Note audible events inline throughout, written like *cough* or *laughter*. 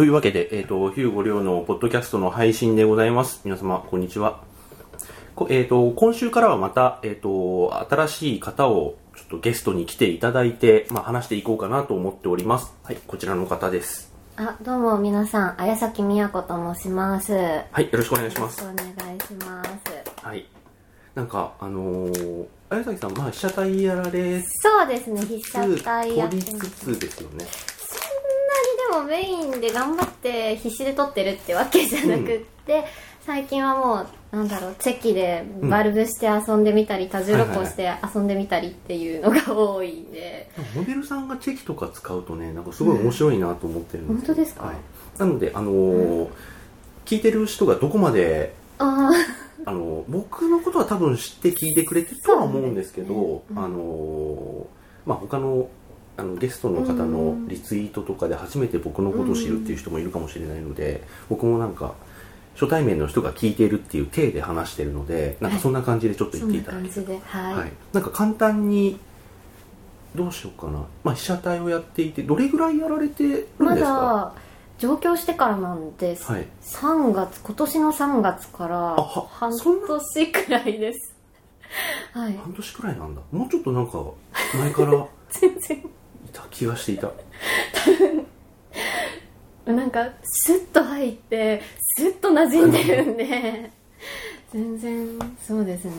というわけで、えっ、と、ヒューゴリョウのポッドキャストの配信でございます。皆様、こんにちは。こえっ、と、今週からはまた、えっ、と、新しい方をちょっとゲストに来ていただいて、まあ、話していこうかなと思っております。はい、こちらの方です。あ、どうも皆さん、綾崎美也子と申します。よはい、よろしくお願いします。お願いします。はい。なんか、あのー、綾崎さん、まあ、被写体やられつそうですね、被つ、写体やりつつですよね。もメインで頑張って必死で撮ってるってわけじゃなくって、最近はもう、なんだろう、チェキでバルブして遊んでみたり、多重録音して遊んでみたりっていうのが多いんで、モデルさんがチェキとか使うとねなんかすごい面白いなと思ってるんですよ、本当ですか？はい、なのであのー聞いてる人がどこまでああの僕のことは多分知って聞いてくれてるとは思うんですけど、ね。あのーまあ他のあのゲストの方のリツイートとかで初めて僕のことを知るっていう人もいるかもしれないので、僕もなんか初対面の人が聞いているっていう体で話してるのでなんかそんな感じでちょっとそ言っていただけるんな感じで、はい。はい、なんか簡単にどうしようかな、まあ、被写体をやっていてどれぐらいやられてるんですまかだ上京してからなんです、はい。3月今年の3月から半年くらいです。はい。半年くらいなんだ。もうちょっとなんか前からい *laughs* 全然た気がしていた。なんかスッと入ってスッと馴染んでるんで全然そうですね。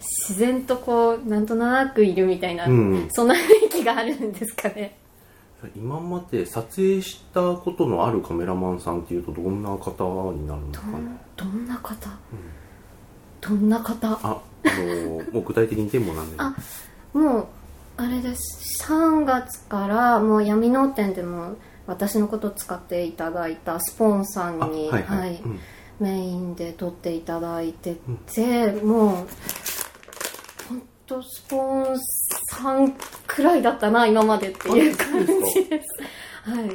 自然とこうなんとなくいるみたいな、うん。そんな雰囲気があるんですかね。今まで撮影したことのあるカメラマンさんっていうとどんな方になるんですかねどんな方、どんな方？ああのもう具体的にテーマなんであもうあれです。3月からもう闇の店でも私のことを使っていただいたスポンさんあにはいはい、はいうん。メインで撮っていただいてて、もう本当スポンさんくらいだったな今までっていう感じで。すはい。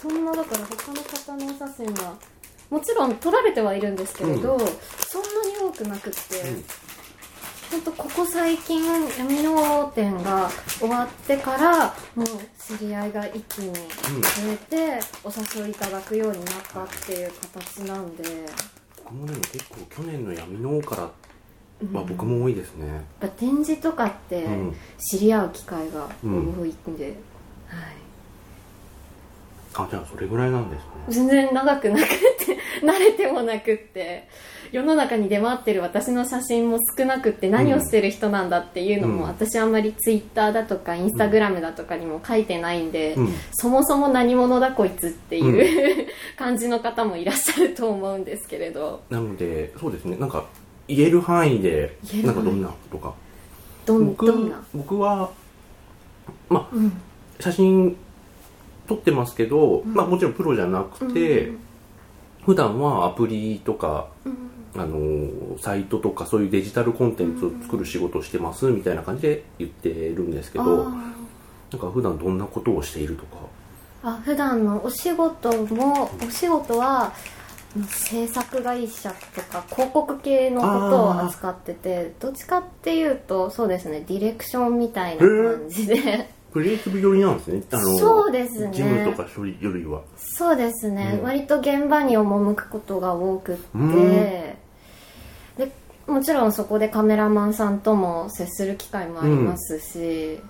そんなだから他の方のお写真はもちろん撮られてはいるんですけれど、うん。そんなに多くなくって、うん本当ここ最近闇の店が終わってからもう知り合いが一気に増えてお誘いいただくようになったっていう形なんで、僕もでも結構去年の闇の王からは僕も多いですね、やっぱ展示とかってうん。知り合う機会がうん多いんで、はい、あじゃあそれぐらいなんですね。全然長くなくって *laughs* 慣れてもなくって。世の中に出回ってる私の写真も少なくって何をしてる人なんだっていうのも、うん。私あんまりツイッターだとかインスタグラムだとかにも書いてないんで、うん。そもそも何者だこいつっていう、*laughs* 感じの方もいらっしゃると思うんですけれど。なのでそうですね。なんか言える範囲でなんかどんなことか。どん僕どんな、僕はまあうん。写真撮ってますけど、うん。まあもちろんプロじゃなくて、うん。普段はアプリとかうん。あのーサイトとかそういうデジタルコンテンツを作る仕事をしてますみたいな感じで言ってるんですけどあなんか普段どんなことをしているとか？ーあ普段のお仕事もお仕事は制作会社とか広告系のことを扱っててどっちかっていうとそうですねディレクションみたいな感じでクリエイティブ寄りなんですね。あのーそうですね。事務とか処理よりは。そうですね、うん。割と現場に赴くことが多くって、うん。でもちろんそこでカメラマンさんとも接する機会もありますし、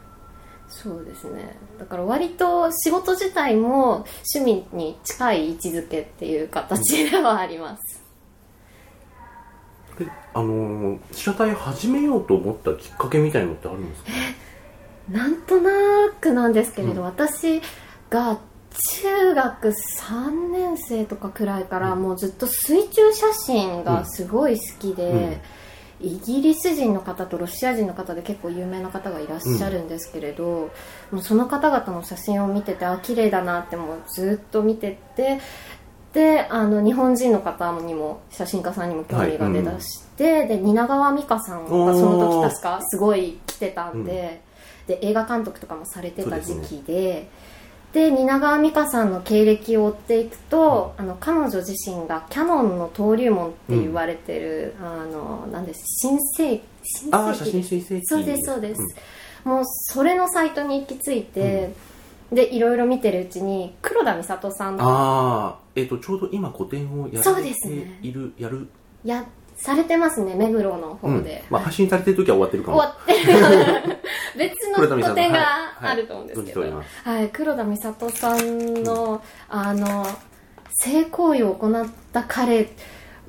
そうですね。だから割と仕事自体も趣味に近い位置づけっていう形ではあります、であのー被写体始めようと思ったきっかけみたいのってあるんですか？なんとなくなんですけれど、うん。私が中学3年生とかくらいからもうずっと水中写真がすごい好きで、イギリス人の方とロシア人の方で結構有名な方がいらっしゃるんですけれど、もうその方々の写真を見ててあ綺麗だなってもうずっと見ててであの日本人の方にも写真家さんにも興味が出だして、で蜷川美香さんがその時確かすごい来てたんで,、で映画監督とかもされてた時期で。で蜷川美香さんの経歴を追っていくと、あの彼女自身がキャノンの登竜門って言われてる、あのなんです新世新ああ写世紀。そうですそうです、もうそれのサイトに行き着いて、でいろいろ見てるうちに黒田美里さんああえっ、とちょうど今個展をやそうられてですね。いる、やるやされてますね目黒の方で、うん。まあ、発信されてる時は終わってるかも。終わってる。*laughs* 別の個展がはいあると思うんですけど、はい黒田美里さんの、あの性行為を行った彼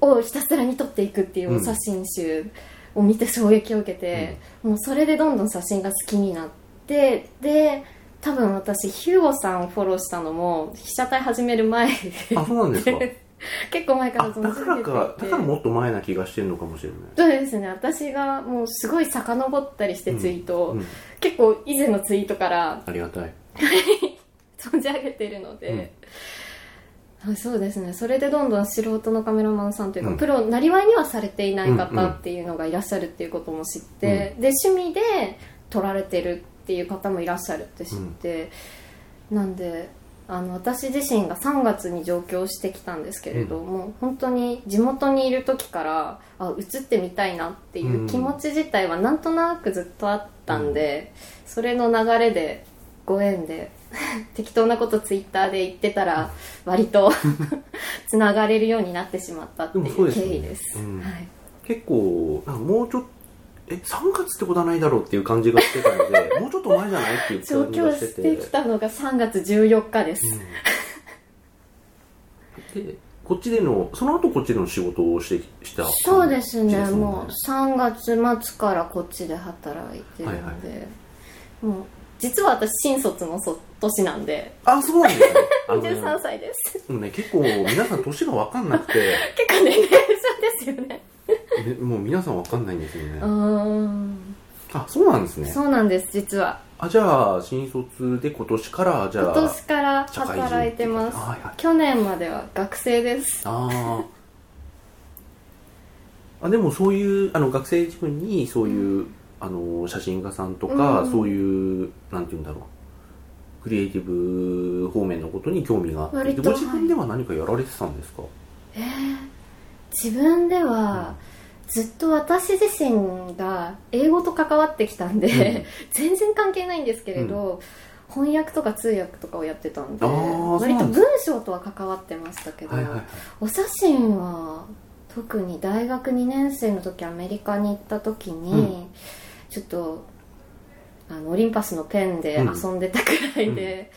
をひたすらに撮っていくっていうお写真集を見て衝撃を受けて、もうそれでどんどん写真が好きになってで多分私ヒューゴさんをフォローしたのも被写体始める前であそうなんですか *laughs* *laughs* 結構前から存じ上げて。いてかだからもっと前な気がしてるのかもしれない。そうですね。私がもうすごい遡ったりしてツイート。を、うん。結構以前のツイートから。ありがたい。*laughs* 存じ上げてるので、あそうですね。それでどんどん素人のカメラマンさんというか、うん。プロなりわいにはされていないうん方っていうのがいらっしゃるっていうことも知って、で趣味で撮られてるっていう方もいらっしゃるって知って、なんであの私自身が3月に上京してきたんですけれども、本当に地元にいる時からあ映ってみたいなっていう気持ち自体はなんとなくずっとあったんで、それの流れでご縁で *laughs* 適当なことツイッターで言ってたら割と *laughs* つながれるようになってしまったっていうでもそうですよね。経緯です。うん。はい。結構もうちょっとえ3月ってことはないだろうっていう感じがしてたので *laughs* もうちょっと前じゃないっていう上感じがして京しててきたのが3月14日です、うん。でこっちでのその後こっちでの仕事をしてしたそうですね。感じもう3月末からこっちで働いてるので、はいもう実は私新卒のそ年なんで。あそうなんですね。*laughs* あの13歳です。でもね結構皆さん年が分かんなくて。*laughs* 結構年齢そうですよねねもう皆さん分かんないんですよね。うーん。あそうなんですね。そうなんです実は。あじゃあ新卒で今年からじゃあ今年から働いてます。はいはい。去年までは学生です。あー。あでもそういうあの学生自分にそういう、あの写真家さんとか、うん。そういうなんて言うんだろう。クリエイティブ方面のことに興味があって。ご自分では何かやられてたんですか、えー自分ではずっと私自身が英語と関わってきたんで、うん。*laughs* 全然関係ないんですけれど、翻訳とか通訳とかをやってたんで割と文章とは関わってましたけど、はいはいはい。お写真は特に大学2年生の時アメリカに行った時に、うん。ちょっとあのオリンパスのペンで遊んでたくらいで、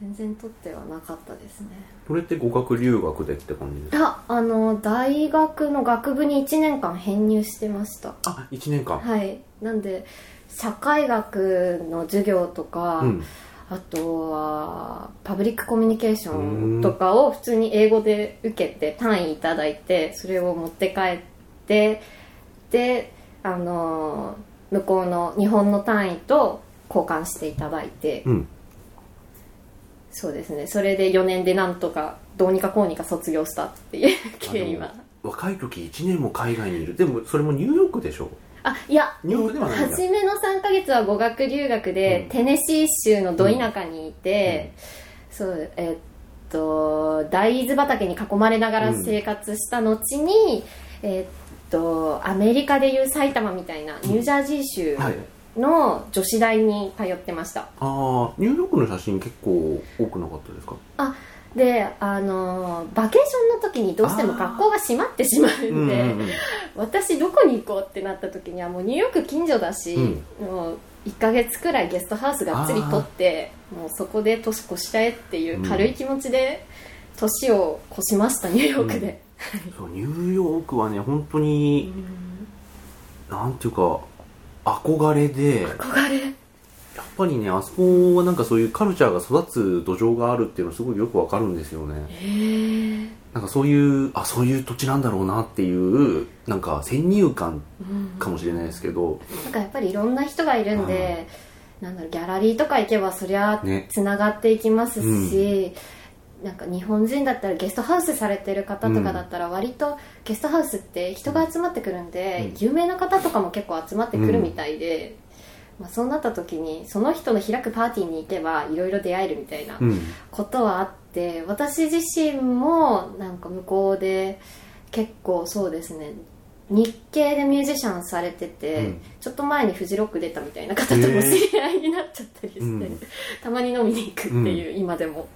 全然撮ってはなかったですね。それって語学留学でって感じですか？いやあの大学の学部に1年間編入してました。あ1年間、はい。なんで社会学の授業とか、うん。あとはパブリックコミュニケーションとかを普通に英語で受けて単位いただいてそれを持って帰ってであの向こうの日本の単位と交換していただいて、うんそうですね。それで4年でなんとかどうにかこうにか卒業したっていう経緯は。若い時1年も海外にいる。でもそれもニューヨークでしょ？あいやニューヨークではない初めの3ヶ月は語学留学で、うん。テネシー州のど田舎にいて、そうえっと大豆畑に囲まれながら生活した後に、えっとアメリカでいう埼玉みたいなニュージャージー州はいの女子大に通ってました、ああニューヨークの写真結構多くなかったですか？あであのバケーションの時にどうしても学校が閉まってしまうんで、うんうん私どこに行こうってなった時にはもうニューヨーク近所だし、うん。もう1ヶ月くらいゲストハウスがっつり取ってもうそこで年越しちゃえっていう軽い気持ちで年を越しましたニューヨークで、そうニューヨークはね本当に、なんていうか憧れで。やっ憧れぱりねあそこはなんかそういうカルチャーが育つ土壌があるっていうのすごいよくわかるんですよね。へえ。なんかそういうあそういう土地なんだろうなっていうなんか先入観かもしれないですけど、なんかやっぱりいろんな人がいるんで、なんだろうギャラリーとか行けばそりゃね。つながっていきますし、なんか日本人だったらゲストハウスされてる方とかだったら割とゲストハウスって人が集まってくるんで、うん。有名な方とかも結構集まってくるみたいで、まあ、そうなった時にその人の開くパーティーに行けばいろいろ出会えるみたいなうん。ことはあって私自身もなんか向こうで結構そうですね日系でミュージシャンされてて、うん。ちょっと前にフジロック出たみたいな方とも知り合いになっちゃったりして、うん。たまに飲みに行くっていう、今でも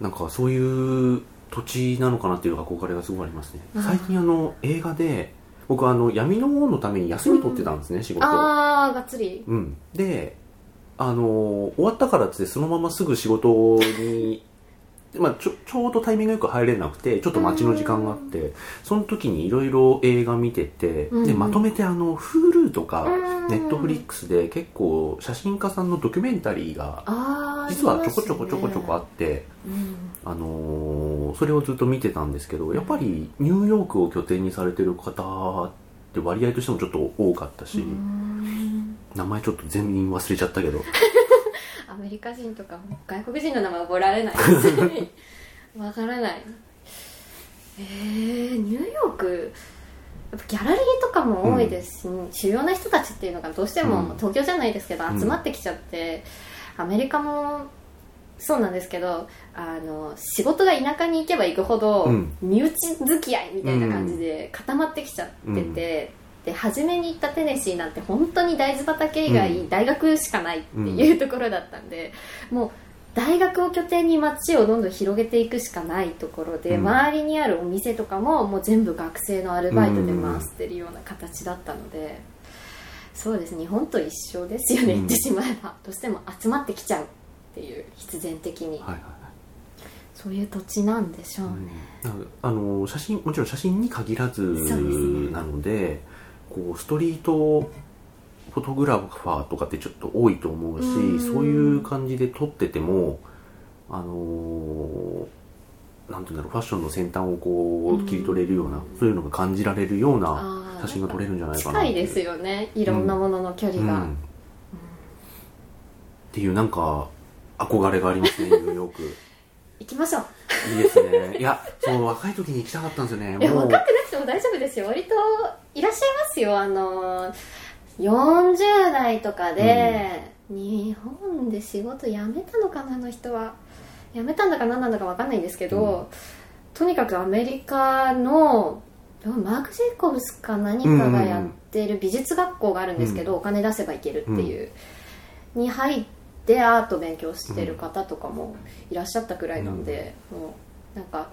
なんかそういう土地なのかなっていう憧れがすごいありますね。最近あの映画で僕あの闇の王のために休み取ってたんですね、仕事ああがっつり。うん、であの終わったからってそのまますぐ仕事に、まあ、ちょちょうどタイミングよく入れなくてちょっと待ちの時間があってその時にいろいろ映画見てて、うん。でまとめてあの Hulu とかうん。Netflix で結構写真家さんのドキュメンタリーが実はちょこちょこちょこちょこあって、うん。あのーそれをずっと見てたんですけどやっぱりニューヨークを拠点にされてる方って割合としてもちょっと多かったし、うん。名前ちょっと全員忘れちゃったけど。ア *laughs* メリカ人とか外国人の名前覚えられない。*laughs* わからない。えー、ニューヨーク。やっぱギャラリーとかも多いですし、主要な人たちっていうのがどうしても、うん。東京じゃないですけどうん。集まってきちゃって、アメリカもそうなんですけどあの仕事が田舎に行けば行くほど、うん。身内付き合いみたいな感じで固まってきちゃってて、で初めに行ったテネシーなんて本当に大豆畑以外、うん。大学しかないっていうところだったんで、もう大学を拠点に街をどんどん広げていくしかないところで、うん。周りにあるお店とかももう全部学生のアルバイトで回してるような形だったので、そうです日本と一緒ですよね、うん。言ってしまえば。どうしても集まってきちゃうっていう必然的に、はいはいはい。そういう土地なんでしょうね、なんかあの写真もちろん写真に限らずなのでこうストリートフォトグラファーとかってちょっと多いと思うしうん。そういう感じで撮っててもあのなんていうんだろうファッションの先端をこう切り取れるようなそういうのが感じられるような写真が撮れるんじゃないかな近いですよね。いろんなものの距離が、うん。っていうなんか憧れがありますね *laughs* ニューヨーク。行きましょう。いいですね。いやそう若い時に行きたかったんですよね。いやもう若くなくても大丈夫ですよ。割といらっしゃいますよ。あの40代とかで、日本で仕事辞めたのかなあの人は。辞めたんだか何なんだか分かんないんですけど、とにかくアメリカのマーク・ジェイコブスか何かがやってる美術学校があるんですけど、お金出せば行けるっていう、に入ってアート勉強してる方とかもいらっしゃったくらいなんで、もうなんか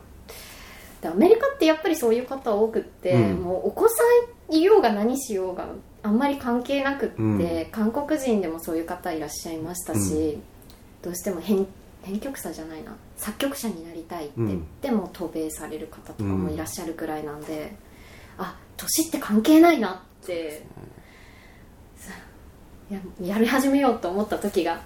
でアメリカってやっぱりそういう方多くって、うん。もうお子さんいようが何しようがあんまり関係なくって、うん。韓国人でもそういう方いらっしゃいましたし、どうしても編編曲者じゃないな。作曲者になりたいって言っても渡米される方とかもいらっしゃるくらいなんで、あ年って関係ないなってややり始めようと思った時が。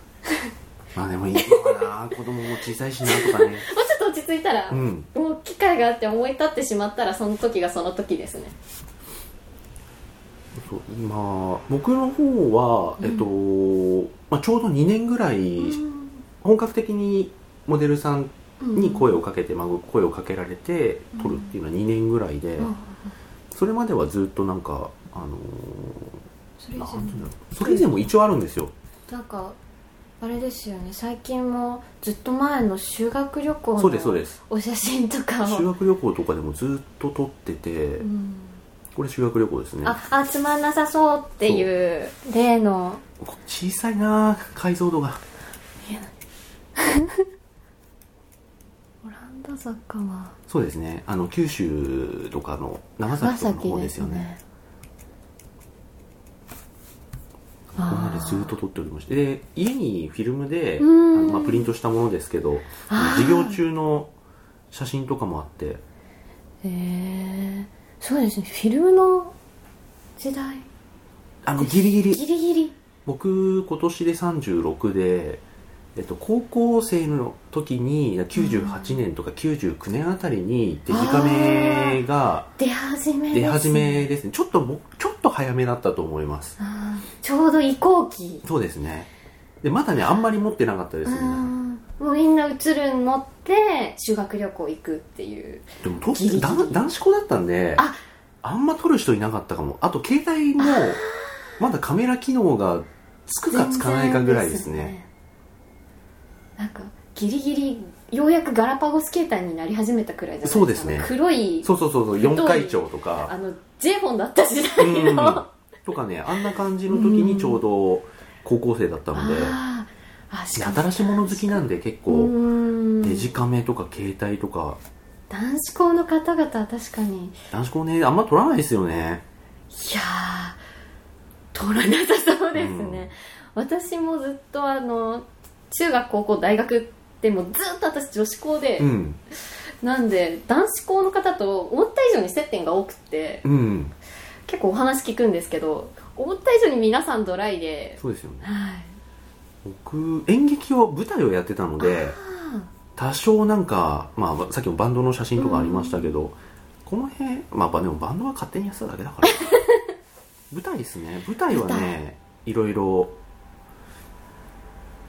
まあでも今はな。子供も小さいしなとかね *laughs* 着いたら、うん。もう機会があって思い立ってしまったらその時がその時ですね。そう今僕の方は、えっとまあ、ちょうど2年ぐらい本格的にモデルさんに声をかけて、まあ、声をかけられて撮るっていうのは2年ぐらいで、うん。それまではずっとなんかあのそれ以ーそれ以前も一応あるんですよ。なんかあれですよね。最近もずっと前の修学旅行そうですそうのです。お写真とかを、修学旅行とかでもずっと撮ってて、うん。これ修学旅行ですね。ああつまんなさそうっていう例の。小さいな解像度が。*laughs* オランダ坂は。そうですね。あの九州とかの長崎とかの方ですよねここまでずっと撮っておりまして。で家にフィルムであうん。の、まあ、プリントしたものですけど授業中の写真とかもあって。へえそうですね。フィルムの時代。あのギリギリ。ギリギリ。僕今年で36で、えっと、高校生の時に98年とか99年あたりにデジカメが出始めですね。出始めですね。ちょっともちょっと早めだったと思います。あーちょうど移行期。そうですね。でまだねあんまり持ってなかったですもうみんな映るん持って修学旅行行くっていう。でもとギリギリ。男男子校だったんであ。あんま撮る人いなかったかも。あと携帯もまだカメラ機能がつくかつかないかぐらいですね。なんかギリギリようやくガラパゴス形態になり始めたくらいじゃないですか。そうですね。黒いそうそうそうそう。太い4回長とか。あの J フォンだった時代うん。の、とかねあんな感じの時にちょうど高校生だったので、新しいもの好きなんで結う構ん。デジカメとか携帯とか。男子校の方々は確かに。い男子校ねあんま撮らないですよね。やー取らなさそうですね、私もずっとあの中学高校大学でもずっと私女子校で、うん。なんで男子校の方と思った以上に接点が多くてうん結構お話聞くんですけど思った以上に皆さんドライでそうですよね。はい。僕演劇を舞台をやってたのであ多少なんか、まあ、さっきもバンドの写真とかありましたけど、この辺まあでもバンドは勝手にやってただけだから。*laughs* 舞台ですね。舞台はねいろいろ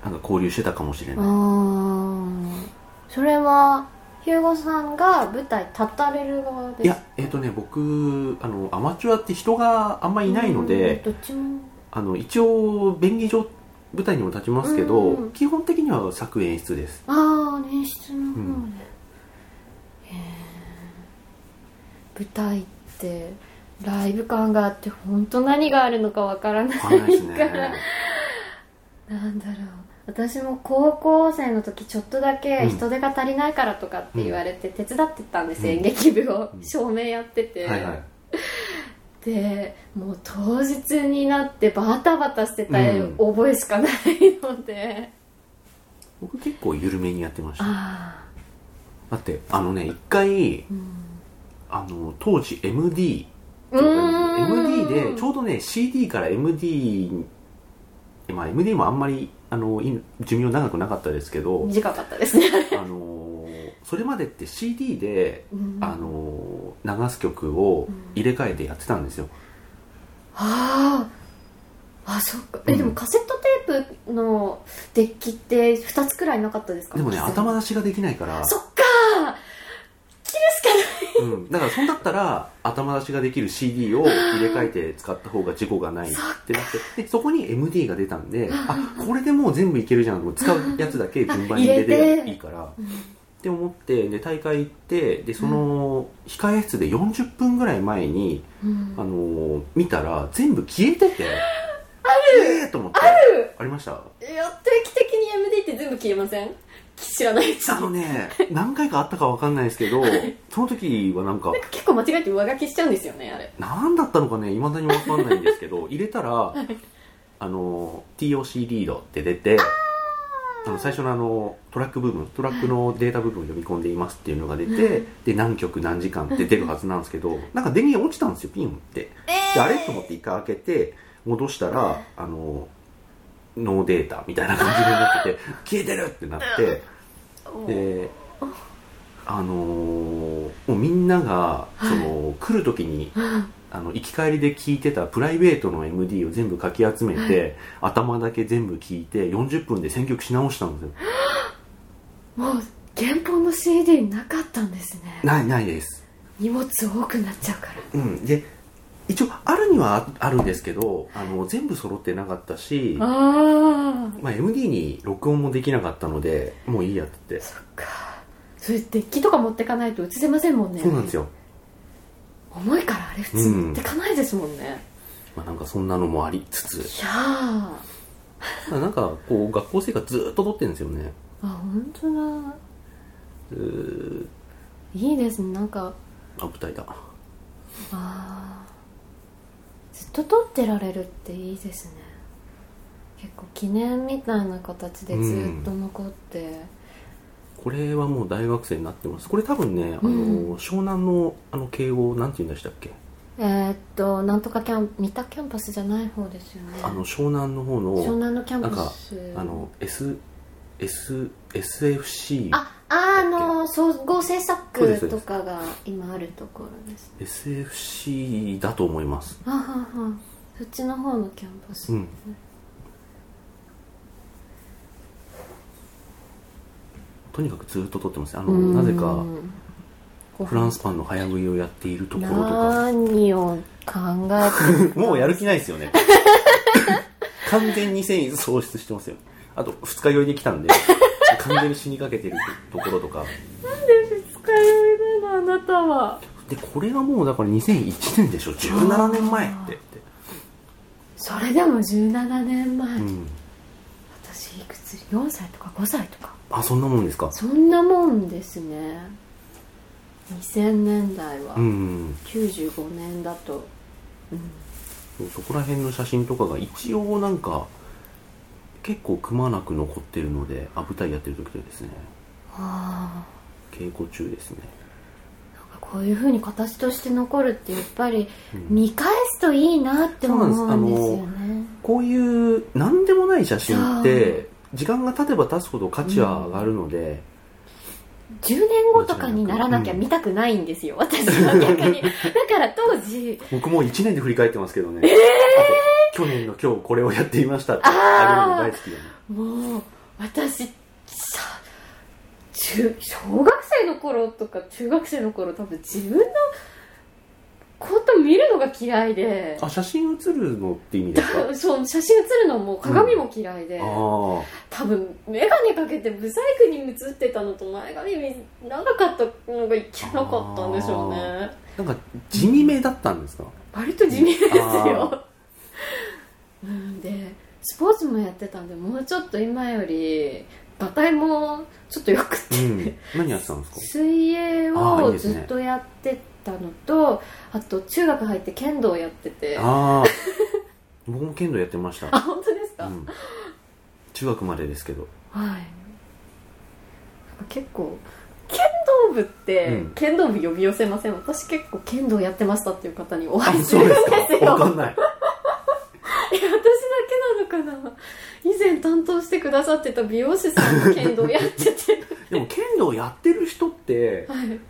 なんか交流してたかもしれーない。それはヒューゴさんが舞台立たれる側ですいやえっ、とね僕あのアマチュアって人があんまいないので、うんどっちも。あの一応便宜上舞台にも立ちますけど、うん。基本的には作演出です。ああ演出の方で、うん。舞台ってライブ感があって本当何があるのかわからないわからね。*laughs* なんだろう私も高校生の時ちょっとだけ人手が足りないからとかって言われて手伝ってたんですよ、うん。演劇部を。うん。照明やってて、はいはい。でもう当日になってバタバタしてたうん。覚えしかないので、僕結構緩めにやってました。あだってあのね一回あの当時 MD MD でちょうどね CD から MD にまあ MD もあんまりあのい寿命長くなかったですけど短かったですね。あのそれまでって CD でうん。あの流す曲を入れ替えてやってたんですよ。あああそっか。え、うん。でもカセットテープのデッキって2つくらいなかったですか？でもね頭出しができないから。そっか切るしかないうん、だからそんだったら頭出しができる CD を入れ替えて使った方が事故がないってなってでそこに MD が出たんであこれでもう全部いけるじゃん使うやつだけ順番に入れてていいからって思ってで大会行ってでその控え室で40分ぐらい前に、うん。あのー見たら全部消えててある。えーと思って。ありました？いや定期的に MD って全部消えません？知らないうちあのにね何回かあったかわかんないですけどその時はなんか結構間違えて上書きしちゃうんですよねあれ。何だったのかねいまだにわかんないんですけど入れたらあの TOC リードって出てあの最初のあのトラック部分トラックのデータ部分を読み込んでいますっていうのが出てで何曲何時間って出るはずなんですけどなんか電源落ちたんですよピンって。であれ？と思って一回開けて戻したらあのノーデータみたいな感じになってて *laughs* 消えてるってなってであのーもうみんながその、来る時にあの行き帰りで聞いてたプライベートの MD を全部かき集めて、頭だけ全部聞いて40分で選曲し直したんですよ。*gasps* もう原本の CD なかったんですね。ないないです。荷物多くなっちゃうから。うん。で一応あるにはああるんですけどあの全部揃ってなかったしああまあ、MD に録音もできなかったのでもういいやって。そっか。それデッキとか持ってかないと映せませんもんね。そうなんですよ、重いからあれ普通持ってかないですもんね、まあ、なんかそんなのもありつつ。いやー。なんかこう学校生活ずーっと撮ってるんですよね。あ本当だ。いいですね。なんか。あ舞台だ。あーずっと撮ってられるっていいですね。結構記念みたいな形でずっと残って、これはもう大学生になってます。これ多分ねあの、うん。湘南のあの慶応なんて言うんでしたっけ、えーっとなんとかキャン三田キャンパスじゃない方ですよね。あの湘南の方の湘南のキャンなんかパスあの S S SFC ああの総合制作とかが今あるところです SFC だと思います。あはは。そっちの方のキャンパス、うん。とにかくずっと撮ってますあのうん。なぜかフランスパンの早食いをやっているところとか。何を考えて *laughs* もうやる気ないですよね。完全に繊維喪失してますよあと二日酔いで来たんで *laughs* 完全に死にかけてるところとか。二日酔いなのあなたは。でこれがもうだから2001年でしょ17年前って。って、それでも17年前、うん、私いくつ？4歳とか？5歳とか。あそんなもんですか。そんなもんですね。2000年代は、うん95年だと。うん。そこら辺の写真とかが一応なんか結構くまなく残ってるのであ舞台やってる時とですね。あ稽古中ですね。あなんかこういうふうに形として残るってやっぱりうん。見返すといいなって思うんですよそうねこういう何でもない写真って時間が経てば経つほど価値は上がるので、10年後とかにならなきゃ見たくないんですよ、私は逆に。だから当時僕もう1年で振り返ってますけどね、あと去年の今日これをやっていましたってあげるの大好きだね。もう私さ中小学生の頃とか中学生の頃多分自分のこと見るのが嫌いで。あ写真写るのって意味ですか？*laughs* そう写真写るのも鏡も嫌いで、ああ多分眼鏡かけてブサイクに映ってたのと前髪長かったのがいけなかったんでしょうね。なんか地味めだったんですか、割と地味ですあようんでスポーツもやってたんでもうちょっと今より馬体もちょっとよくて、うん、何やってたんですか？水泳をずっとやってたのとあと中学入って剣道やってて。あああ僕も剣道やってました、本当ですか、うん、中学までですけど。はい。結構剣道部って、うん。剣道部呼び寄せません？私結構剣道やってましたっていう方におあ会いするんですよ。か。わかんないかな。以前担当してくださってた美容師さんも剣道やってて。でも剣道やってる人ってはい。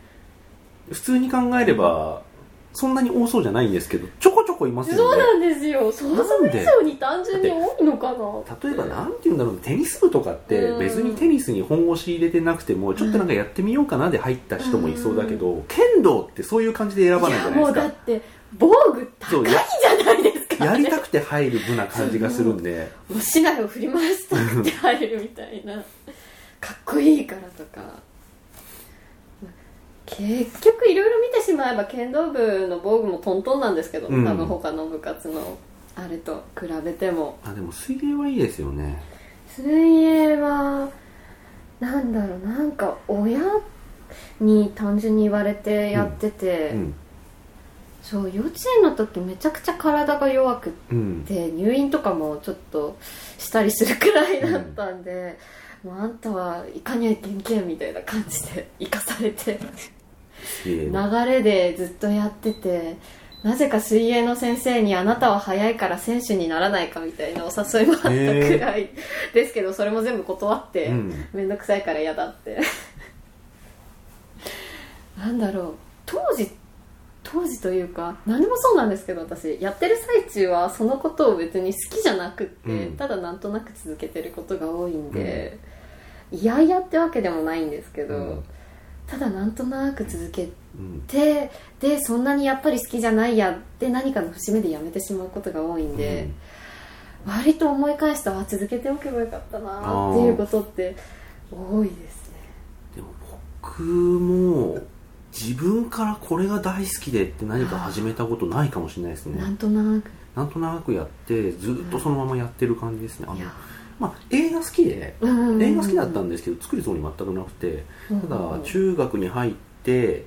普通に考えればそんなに多そうじゃないんですけどちょこちょこいますよね。そうなんですよ。想像以上に単純に多いのかな？例えばなんて言うんだろうテニス部とかってうん。別にテニスに本腰入れてなくてもちょっとなんかやってみようかなで入った人もいそうだけど剣道ってそういう感じで選ばないじゃないもうですか。だって防具高いじゃないですかやりたくて入る部な感じがするんで。もう市内を振り回したくて入るみたいな。かっこいいからとか。結局いろいろ見てしまえば剣道部の防具もトントンなんですけど、うん。多分他の部活のあれと比べても。あでも水泳はいいですよね。水泳はなんだろうなんか親に単純に言われてやってて、うんそう幼稚園の時めちゃくちゃ体が弱くうん。で入院とかもちょっとしたりするくらいだったんで、もうあんたはいかにゃいけんけんみたいな感じで生かされて流れでずっとやっててなぜか水泳の先生にあなたは早いから選手にならないかみたいなお誘いもあったくらいですけどそれも全部断ってうん。面倒くさいから嫌だって。なんだろう。当時当時というか何でもそうなんですけど私やってる最中はそのことを別に好きじゃなくって、うん。ただなんとなく続けてることが多いんで、いやいやってわけでもないんですけど、うん。ただなんとなく続けうん。てでそんなにやっぱり好きじゃないやって何かの節目でやめてしまうことが多いんで、割と思い返すとあ続けておけばよかったなっていうことって多いですね。でも僕も自分からこれが大好きでって何か始めたことないかもしれないですね。なんとなく。なんとなくやってずっとそのままやってる感じですね。あのまあ映画好きでうん。映画好きだったんですけど作るつもり全くなくてうん。ただ中学に入って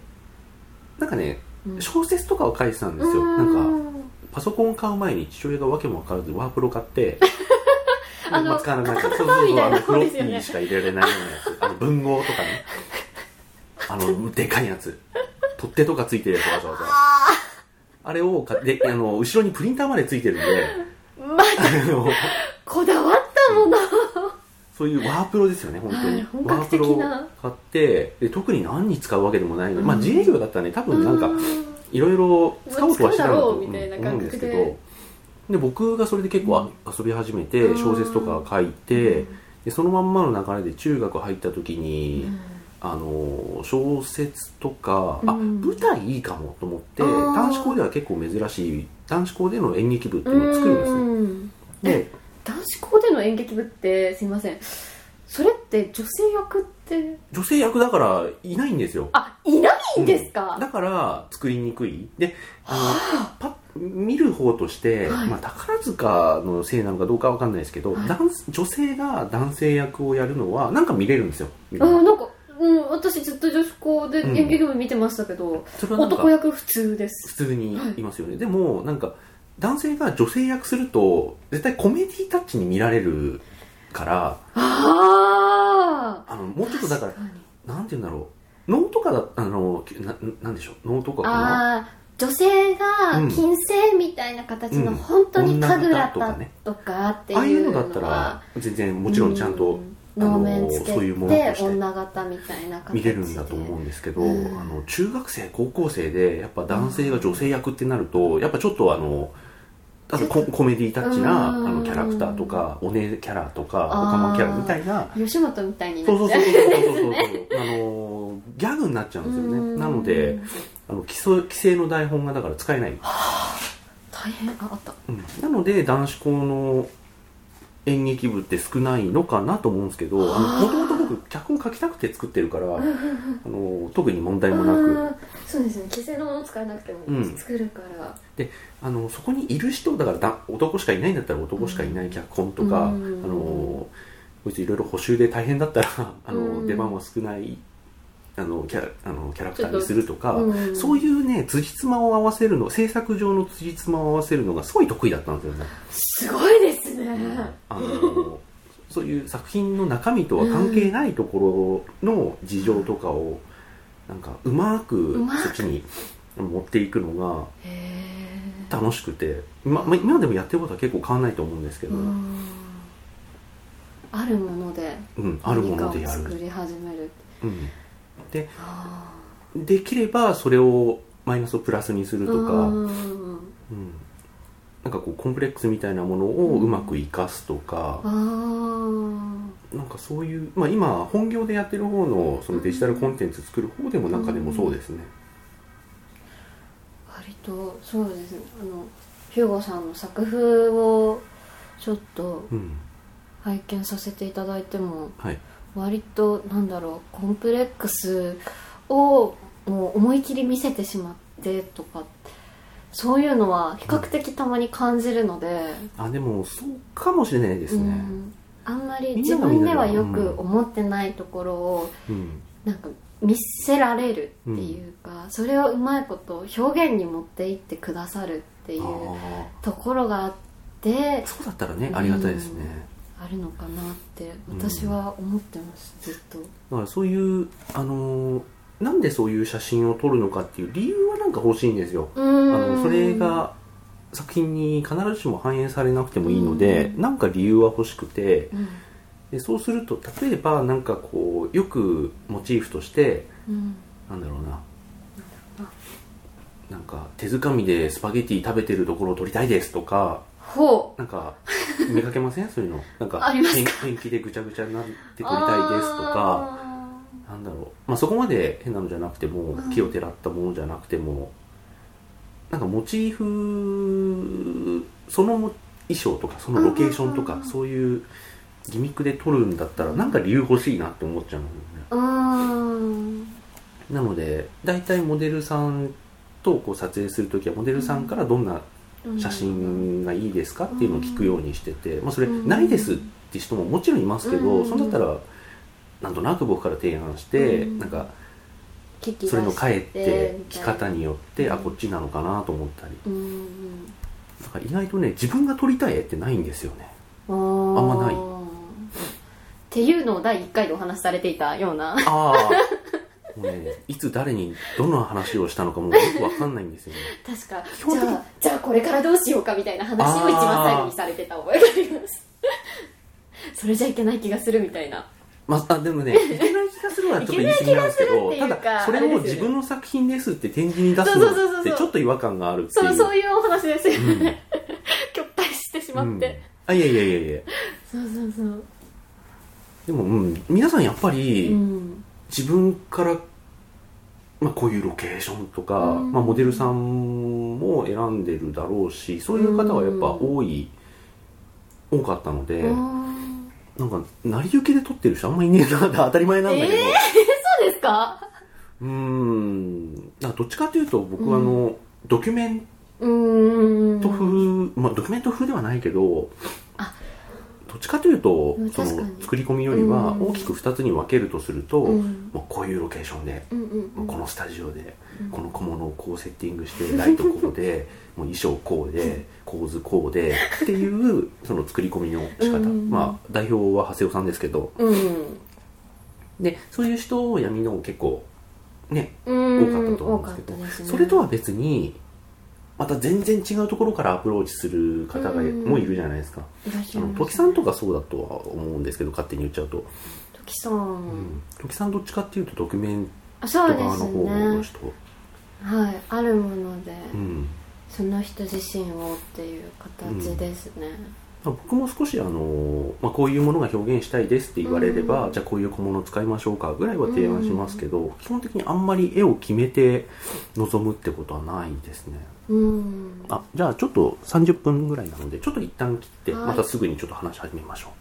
なんかねうん。小説とかを書いてたんですよ。なんかパソコン買う前に父親がわけも分からずワープロ買って *laughs* あのま使わなくなっちゃう。そうそうそうあのフロッピーにしか入れられないようなやつ。あの文豪とかねあのでかいやつ。取っ手とかついてるやつわざわざ。あれを買ってあの後ろにプリンターまでついてるんで。まのこだわったもの。そういうワープロですよね本当に、はい本格的な。ワープロを買ってで特に何に使うわけでもないので、まあうん。自営業だったらね多分なんかいろいろ使おうとはしてたんだと思うんですけど。で。僕がそれで結構あ遊び始めてうん。小説とか書いてでそのまんまの流れで中学入った時に、あの小説とか、あうん。舞台いいかもと思って男子校では結構珍しい男子校での演劇部っていうのを作るんですねうんで男子校での演劇部ってすいません。それって女性役って？女性役だからいないんですよ。あいないんですか、うん。だから作りにくい。であのパッ見る方として、はい。まあ、宝塚のせいなのかどうかわかんないですけど、はい。男女性が男性役をやるのはなんか見れるんですよ。うん、なんか、うん、私ずっと女子校でうん。演劇部見てましたけど、それはなんか男役普通です。普通にいますよね、でもなんか男性が女性役すると絶対コメディタッチに見られるからああのもうちょっとだからなんて言うんだろう。能とかだあのななんでしょう？能とかかな？ああ女性がうん金星みたいな形のうん。本当に神楽た女形とかね。とかってああいいううののだったらは全然もちろんちゃんと、うん能面つけあのそういうものとて女形みたいな見れるんだと思うんですけど、うん。あの中学生高校生でやっぱ男性が女性役ってなるとやっぱちょっとあのあのココメディタッチなあうん。のキャラクターとかお姉キャラとかオカマキャラみたいな。吉本みたいになそうそうっちゃうそうそうそうそうそう。あのギャグになっちゃうんですようん。ねなのであの基礎規制の台本がだから使えない、大変。ああった。うん。なので男子校の演劇部って少ないのかなと思うんですけどもともと僕脚本書きたくて作ってるからあの特に問題もなく。そうですね。既成のもの使えなくてもうん。作るから、あのそこにいる人だからだ男しかいないんだったら男しかいない脚本とか、うん。あのこいついろいろ補修で大変だったらあの、うん。出番は少ないあのキャラあのキャラクターにするとか、うん。そういうね辻褄を合わせるの制作上の辻褄を合わせるのがすごい得意だったんですよね。すごいですねあのそういう作品の中身とは関係ないところの事情とかをなんかうまくそっちに持っていくのがへ楽しくて、まま今でもやってることは結構変わんないと思うんですけど、あるものであるものでやる、作り始める。うん、であできればそれをマイナスをプラスにするーとか、うん。うんなんかこうコンプレックスみたいなものをうまく生かすとか、あー。なんかそういう、まあ、今本業でやってる方のそのデジタルコンテンツ作る方でもなんかでもそうですね、割とそうですね。あのヒューゴさんの作風をちょっとうん。拝見させていただいてもはい。割となんだろうコンプレックスをもう思い切り見せてしまってとかそういうのは比較的たまに感じるので、あでもそうかもしれないですね、うん、あんまり自分ではよく思ってないところをうん。なんか見せられるっていうか、それをうまいこと表現に持っていってくださるっていうあところがあってーそうだったらねありがたいですね、あるのかなって私は思ってます、ずっと。だからそういうあのーなんでそういう写真を撮るのかっていう理由はなんか欲しいんですよ、ああのそれが作品に必ずしも反映されなくてもいいので、うん。なんか理由は欲しくてうん。でそうすると例えばなんかこうよくモチーフとしてうん。なんだろうな。なんか手づかみでスパゲティ食べてるところを撮りたいですとかほなんか見かけません？そういうの。なんかペンキでぐちゃぐちゃになって撮りたいですとかなんだろう、まあ、そこまで変なのじゃなくてもうん。木をてらったものじゃなくてもなんかモチーフその衣装とかそのロケーションとかうんそういうギミックで撮るんだったらなんか理由欲しいなって思っちゃうんだよね。なので大体モデルさんとこう撮影する時はモデルさんからどんな写真がいいですかっていうのを聞くようにしてて、まあ、それうん。ないですって人ももちろんいますけど、うん。そんだったらなんとなく僕から提案して、うん。なんかそれのかえって着みたいな方によって、うんあこっちなのかなと思ったり。うんだから意外とね自分が撮りたい絵ってないんですよね。あんまない。っていうのを第1回でお話しされていたような。ああもうねいつ誰にどの話をしたのかもうよくわかんないんですよね。*laughs* 確か。じゃあじゃあこれからどうしようかみたいな話を一番最後にされてた覚えがあります。*laughs* それじゃいけない気がするみたいなまあ、でもね、いけない気がするのは *laughs* ちょっと言い過ぎなんですけど、ただ、それを自分の作品ですって展示に出すのってちょっと違和感があるってい。そううそういうお話ですようん。ね、極端してしまって、うん。あ、いやいやいやいや。*laughs* そうそうそう。でも、うん、皆さんやっぱり、うん。自分から、まあ、こういうロケーションとか、うん。まあ、モデルさんも選んでるだろうし、そういう方はやっぱ多い、多かったので、うんなんか成り行きで撮ってる人あんまいねえなって当たり前なんだけど、えー、そうですか？うーん。あどっちかというと僕はあの、ドキュメンうーん。ト風、まあドキュメント風ではないけどあ。どっちかというとうんその作り込みよりはうん。大きく2つに分けるとすると、うん。もうこういうロケーションで、うんうんうん。このスタジオで、うんこの小物をこうセッティングしてライトこうで *laughs* もう衣装こうで構図こうでっていうその作り込みの仕方、うん。まあ代表は長谷尾さんですけど。うん。でそういう人を闇の結構ねうん。多かったと思うんですけど。ね。それとは別にまた全然違うところからアプローチする方がうん。もういるじゃないですか、あの時さんとかそうだとは思うんですけど勝手に言っちゃうと、時さん、うん、時さんどっちかっていうとドキュメント側のす方のね。人、はいあるもので、うん。その人自身をっていう形ですね、まあ僕も少しあの、まあ、こういうものが表現したいですって言われれば、うん。じゃあこういう小物を使いましょうかぐらいは提案しますけど、基本的にあんまり絵を決めて臨むってことはないですね。うん。あじゃあちょっと30分ぐらいなのでちょっと一旦切ってはい。またすぐにちょっと話し始めましょう